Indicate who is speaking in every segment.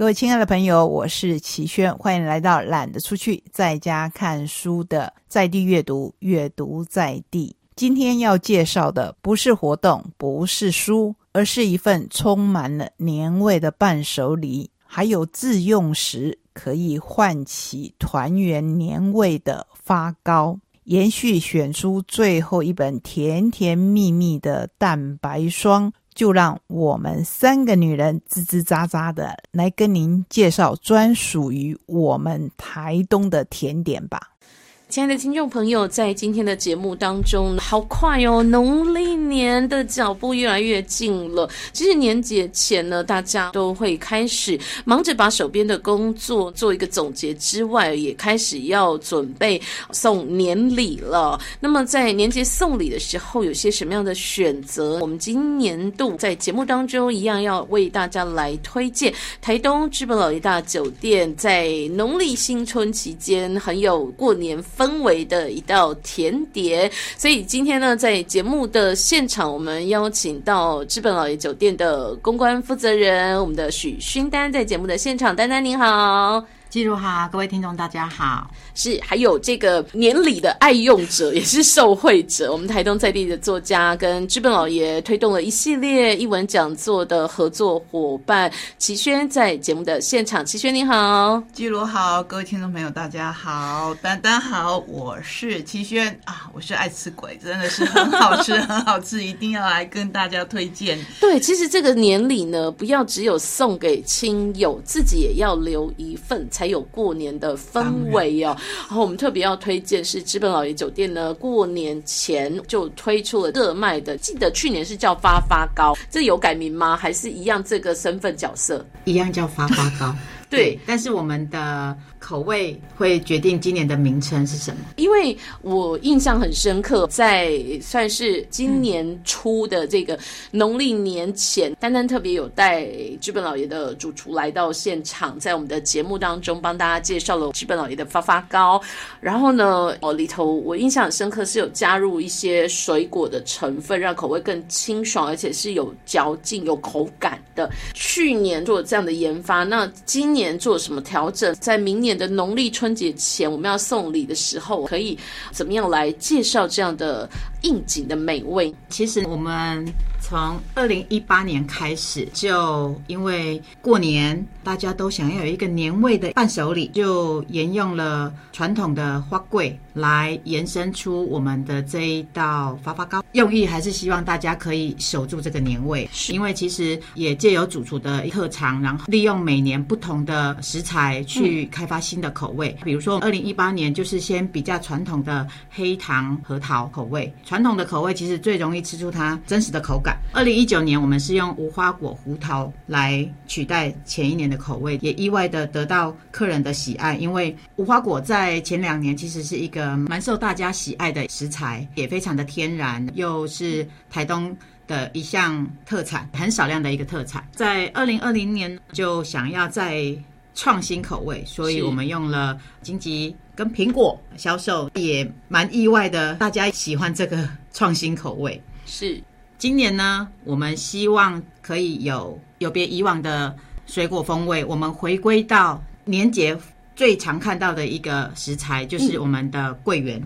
Speaker 1: 各位亲爱的朋友，我是齐轩，欢迎来到懒得出去，在家看书的在地阅读，阅读在地。今天要介绍的不是活动，不是书，而是一份充满了年味的伴手礼，还有自用时可以唤起团圆年味的发糕。延续选出最后一本甜甜蜜蜜的蛋白霜。就让我们三个女人吱吱喳喳的来跟您介绍专属于我们台东的甜点吧。
Speaker 2: 亲爱的听众朋友，在今天的节目当中，好快哦，农历年的脚步越来越近了。其实年节前呢，大家都会开始忙着把手边的工作做一个总结之外，也开始要准备送年礼了。那么在年节送礼的时候，有些什么样的选择？我们今年度在节目当中一样要为大家来推荐台东知本老爷大酒店，在农历新春期间很有过年。氛围的一道甜点，所以今天呢，在节目的现场，我们邀请到资本老爷酒店的公关负责人，我们的许勋丹，在节目的现场，丹丹您好。
Speaker 3: 记录哈，各位听众大家好，
Speaker 2: 是还有这个年礼的爱用者，也是受惠者。我们台东在地的作家跟资本老爷推动了一系列译文讲座的合作伙伴齐轩，在节目的现场，齐轩你好，
Speaker 1: 记录好，各位听众朋友大家好，丹丹好，我是齐轩啊，我是爱吃鬼，真的是很好吃，很好吃，一定要来跟大家推荐。
Speaker 2: 对，其实这个年礼呢，不要只有送给亲友，自己也要留一份。才有过年的氛围哦。然后我们特别要推荐是资本老爷酒店呢，过年前就推出了热卖的，记得去年是叫发发糕，这有改名吗？还是一样这个身份角色？
Speaker 3: 一样叫发发糕。
Speaker 2: 对，
Speaker 3: 但是我们的口味会决定今年的名称是什么。
Speaker 2: 因为我印象很深刻，在算是今年初的这个农历年前，丹丹特别有带剧本老爷的主厨来到现场，在我们的节目当中帮大家介绍了剧本老爷的发发糕。然后呢，哦里头我印象很深刻是有加入一些水果的成分，让口味更清爽，而且是有嚼劲、有口感的。去年做这样的研发，那今年。年做什么调整？在明年的农历春节前，我们要送礼的时候，可以怎么样来介绍这样的应景的美味？
Speaker 3: 其实我们。从二零一八年开始，就因为过年大家都想要有一个年味的伴手礼，就沿用了传统的花柜来延伸出我们的这一道发发糕。用意还是希望大家可以守住这个年味，因为其实也借由主厨的特长，然后利用每年不同的食材去开发新的口味。比如说二零一八年就是先比较传统的黑糖核桃口味，传统的口味其实最容易吃出它真实的口感。二零一九年，我们是用无花果胡桃来取代前一年的口味，也意外的得到客人的喜爱。因为无花果在前两年其实是一个蛮受大家喜爱的食材，也非常的天然，又是台东的一项特产，很少量的一个特产。在二零二零年就想要再创新口味，所以我们用了荆棘跟苹果销售，也蛮意外的，大家喜欢这个创新口味。
Speaker 2: 是。
Speaker 3: 今年呢，我们希望可以有有别以往的水果风味。我们回归到年节最常看到的一个食材，就是我们的桂圆。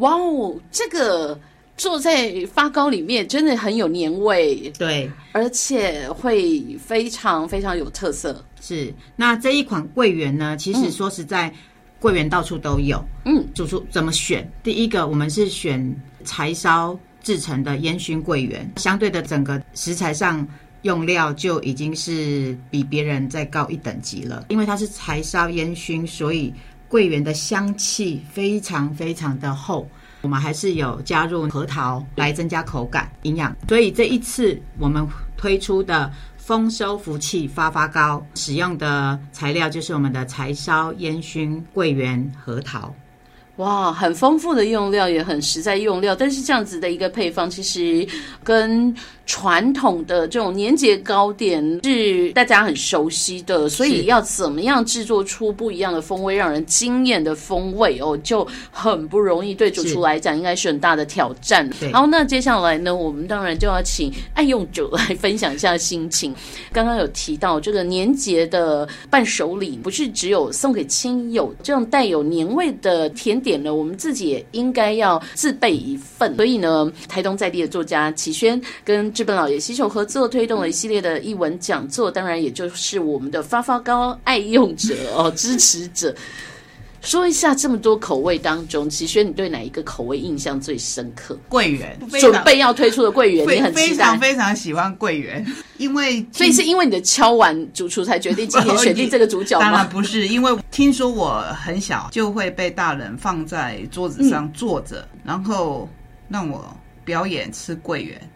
Speaker 2: 哇哦，这个做在发糕里面真的很有年味，
Speaker 3: 对，
Speaker 2: 而且会非常非常有特色。
Speaker 3: 是，那这一款桂圆呢，其实说实在，桂圆到处都有。嗯，主厨怎么选？第一个，我们是选柴烧。制成的烟熏桂圆，相对的整个食材上用料就已经是比别人再高一等级了。因为它是柴烧烟熏，所以桂圆的香气非常非常的厚。我们还是有加入核桃来增加口感、营养。所以这一次我们推出的丰收福气发发糕，使用的材料就是我们的柴烧烟熏桂圆核桃。
Speaker 2: 哇，很丰富的用料，也很实在用料，但是这样子的一个配方，其实跟传统的这种年节糕点是大家很熟悉的，所以要怎么样制作出不一样的风味，让人惊艳的风味哦，就很不容易。对主厨来讲，应该是很大的挑战。好，那接下来呢，我们当然就要请爱用者来分享一下心情。刚刚有提到这个年节的伴手礼，不是只有送给亲友，这样带有年味的甜。点呢，我们自己也应该要自备一份。所以呢，台东在地的作家齐轩跟志本老爷携手合作，推动了一系列的译文讲座。当然，也就是我们的发发糕爱用者哦，支持者。说一下这么多口味当中，齐轩，你对哪一个口味印象最深刻？
Speaker 1: 桂圆，
Speaker 2: 准备要推出的桂圆，你很
Speaker 1: 非常非常喜欢桂圆，因为
Speaker 2: 所以是因为你的敲完主厨才决定今天 选定这个主角吗？
Speaker 1: 当然不是，因为听说我很小就会被大人放在桌子上坐着，然后让我表演吃桂圆。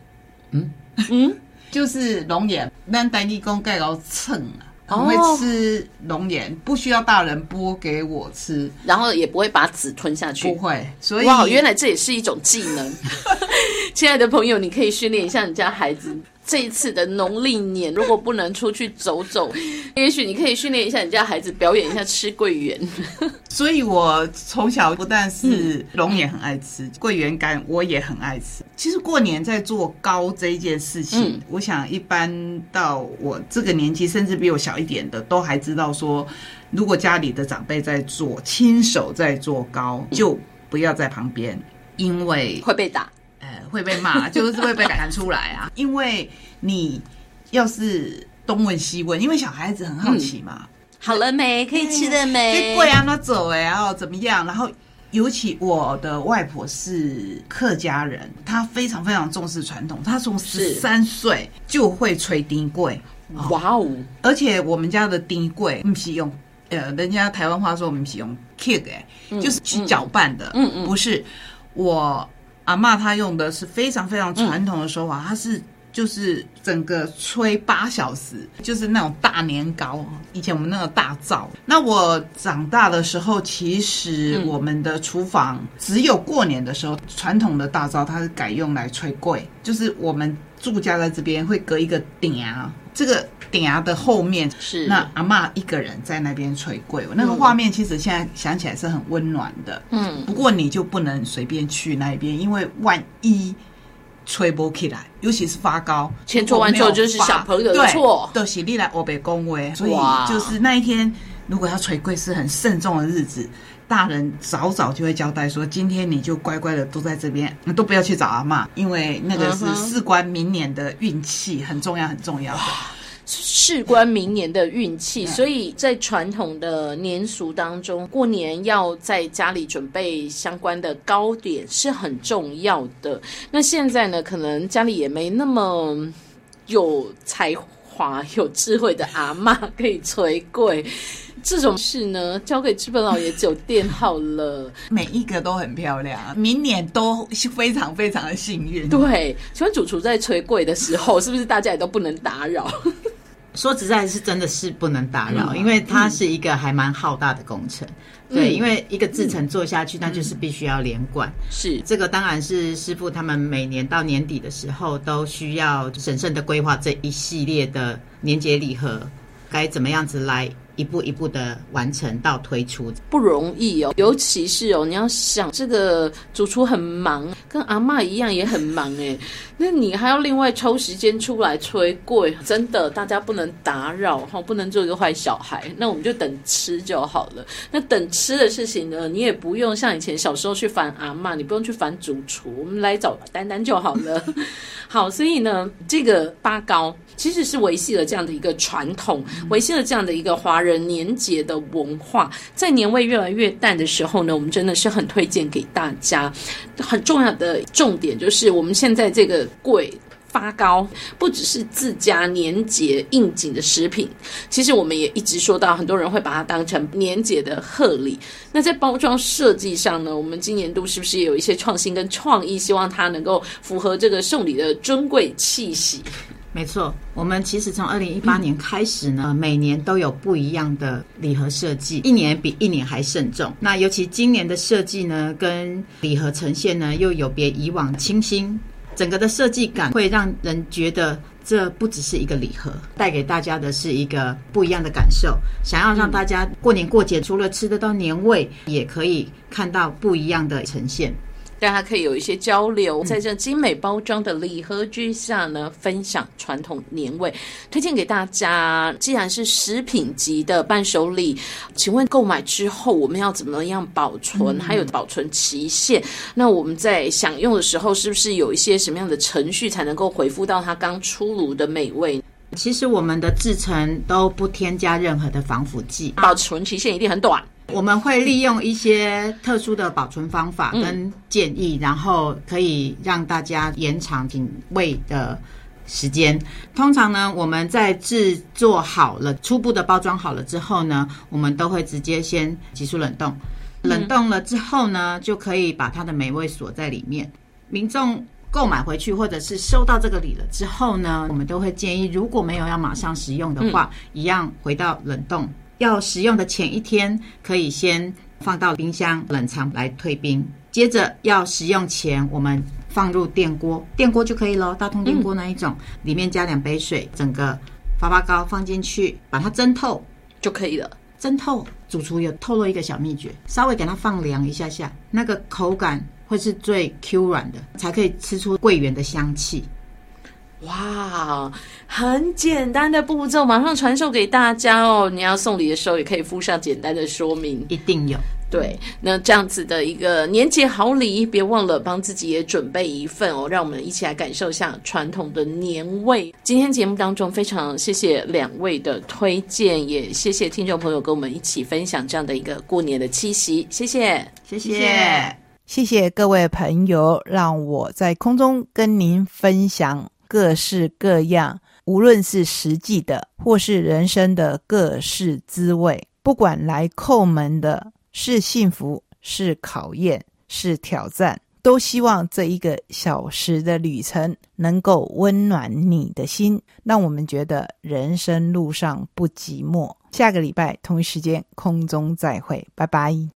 Speaker 1: 嗯嗯，就是龙眼，让单立功盖到蹭啊。我会吃龙眼，不需要大人剥给我吃，
Speaker 2: 然后也不会把籽吞下去。
Speaker 1: 不会，所以
Speaker 2: 哇，原来这也是一种技能。亲爱的朋友，你可以训练一下你家孩子。这一次的农历年，如果不能出去走走，也许你可以训练一下你家孩子，表演一下吃桂圆。
Speaker 1: 所以我从小不但是龙也很爱吃，桂圆干我也很爱吃。其实过年在做糕这一件事情，我想一般到我这个年纪，甚至比我小一点的，都还知道说，如果家里的长辈在做，亲手在做糕，就不要在旁边，因为
Speaker 2: 会被打。
Speaker 1: 会被骂，就是会被赶出来啊！因为你要是东问西问，因为小孩子很好奇嘛。
Speaker 2: 好了没？可以吃的没？
Speaker 1: 贵啊，那走哎，然后怎么样？然后尤其我的外婆是客家人，她非常非常重视传统，她从十三岁就会吹丁柜。哇哦！而且我们家的丁柜不是用呃，人家台湾话说我们是用 kick 哎，就是去搅拌的。嗯嗯，不是我。阿妈她用的是非常非常传统的手法，她是就是整个吹八小时，就是那种大年糕。以前我们那个大灶。那我长大的时候，其实我们的厨房只有过年的时候，传统的大灶它是改用来吹柜，就是我们住家在这边会隔一个顶啊，这个。顶牙的后面
Speaker 2: 是
Speaker 1: 那阿妈一个人在那边吹柜，那个画面其实现在想起来是很温暖的。嗯，不过你就不能随便去那边，因为万一吹不起来，尤其是发高，
Speaker 2: 千错万错就是小朋友的错。
Speaker 1: 都是你来我被恭维，所以就是那一天如果要捶柜是很慎重的日子，大人早早就会交代说，今天你就乖乖的都在这边，都不要去找阿妈，因为那个是事关明年的运气，很重要很重要的。
Speaker 2: 事关明年的运气，所以在传统的年俗当中，过年要在家里准备相关的糕点是很重要的。那现在呢，可能家里也没那么有才华、有智慧的阿妈可以捶柜，这种事呢，交给资本老爷酒店好了。
Speaker 1: 每一个都很漂亮，明年都非常非常的幸运。
Speaker 2: 对，请问主厨在捶柜的时候，是不是大家也都不能打扰？
Speaker 3: 说实在，是真的是不能打扰，因为它是一个还蛮浩大的工程。对，因为一个制程做下去，那就是必须要连贯。
Speaker 2: 是
Speaker 3: 这个，当然是师傅他们每年到年底的时候，都需要审慎的规划这一系列的年节礼盒，该怎么样子来。一步一步的完成到推出
Speaker 2: 不容易哦，尤其是哦，你要想这个主厨很忙，跟阿妈一样也很忙哎，那你还要另外抽时间出来催柜，真的大家不能打扰哈，不能做一个坏小孩。那我们就等吃就好了。那等吃的事情呢，你也不用像以前小时候去烦阿妈，你不用去烦主厨，我们来找丹丹就好了。好，所以呢，这个八糕其实是维系了这样的一个传统，维系了这样的一个华人人年节的文化。在年味越来越淡的时候呢，我们真的是很推荐给大家。很重要的重点就是，我们现在这个贵。发糕不只是自家年节应景的食品，其实我们也一直说到，很多人会把它当成年节的贺礼。那在包装设计上呢，我们今年度是不是也有一些创新跟创意？希望它能够符合这个送礼的尊贵气息。
Speaker 3: 没错，我们其实从二零一八年开始呢，每年都有不一样的礼盒设计，一年比一年还慎重。那尤其今年的设计呢，跟礼盒呈现呢，又有别以往清新，整个的设计感会让人觉得这不只是一个礼盒，带给大家的是一个不一样的感受。想要让大家过年过节除了吃得到年味，也可以看到不一样的呈现。
Speaker 2: 大家可以有一些交流，在这精美包装的礼盒之下呢，分享传统年味，推荐给大家。既然是食品级的伴手礼，请问购买之后我们要怎么样保存？还有保存期限？那我们在享用的时候，是不是有一些什么样的程序才能够回复到它刚出炉的美味？
Speaker 3: 其实我们的制成都不添加任何的防腐剂，
Speaker 2: 保存期限一定很短。
Speaker 3: 我们会利用一些特殊的保存方法跟建议，然后可以让大家延长品味的时间。通常呢，我们在制作好了、初步的包装好了之后呢，我们都会直接先急速冷冻。冷冻了之后呢，就可以把它的美味锁在里面。民众购买回去或者是收到这个礼了之后呢，我们都会建议，如果没有要马上食用的话，一样回到冷冻。要食用的前一天，可以先放到冰箱冷藏来退冰。接着要食用前，我们放入电锅，电锅就可以喽，大通电锅那一种，里面加两杯水，整个发发糕放进去，把它蒸透
Speaker 2: 就可以了。
Speaker 3: 蒸透，主厨有透露一个小秘诀，稍微给它放凉一下下，那个口感会是最 Q 软的，才可以吃出桂圆的香气。
Speaker 2: 哇，很简单的步骤，马上传授给大家哦！你要送礼的时候，也可以附上简单的说明，
Speaker 3: 一定有。
Speaker 2: 对，那这样子的一个年节好礼，别忘了帮自己也准备一份哦，让我们一起来感受一下传统的年味。今天节目当中，非常谢谢两位的推荐，也谢谢听众朋友跟我们一起分享这样的一个过年的气息。谢谢，
Speaker 3: 谢谢，
Speaker 1: 谢谢各位朋友，让我在空中跟您分享。各式各样，无论是实际的，或是人生的各式滋味，不管来叩门的是幸福，是考验，是挑战，都希望这一个小时的旅程能够温暖你的心，让我们觉得人生路上不寂寞。下个礼拜同一时间空中再会，拜拜。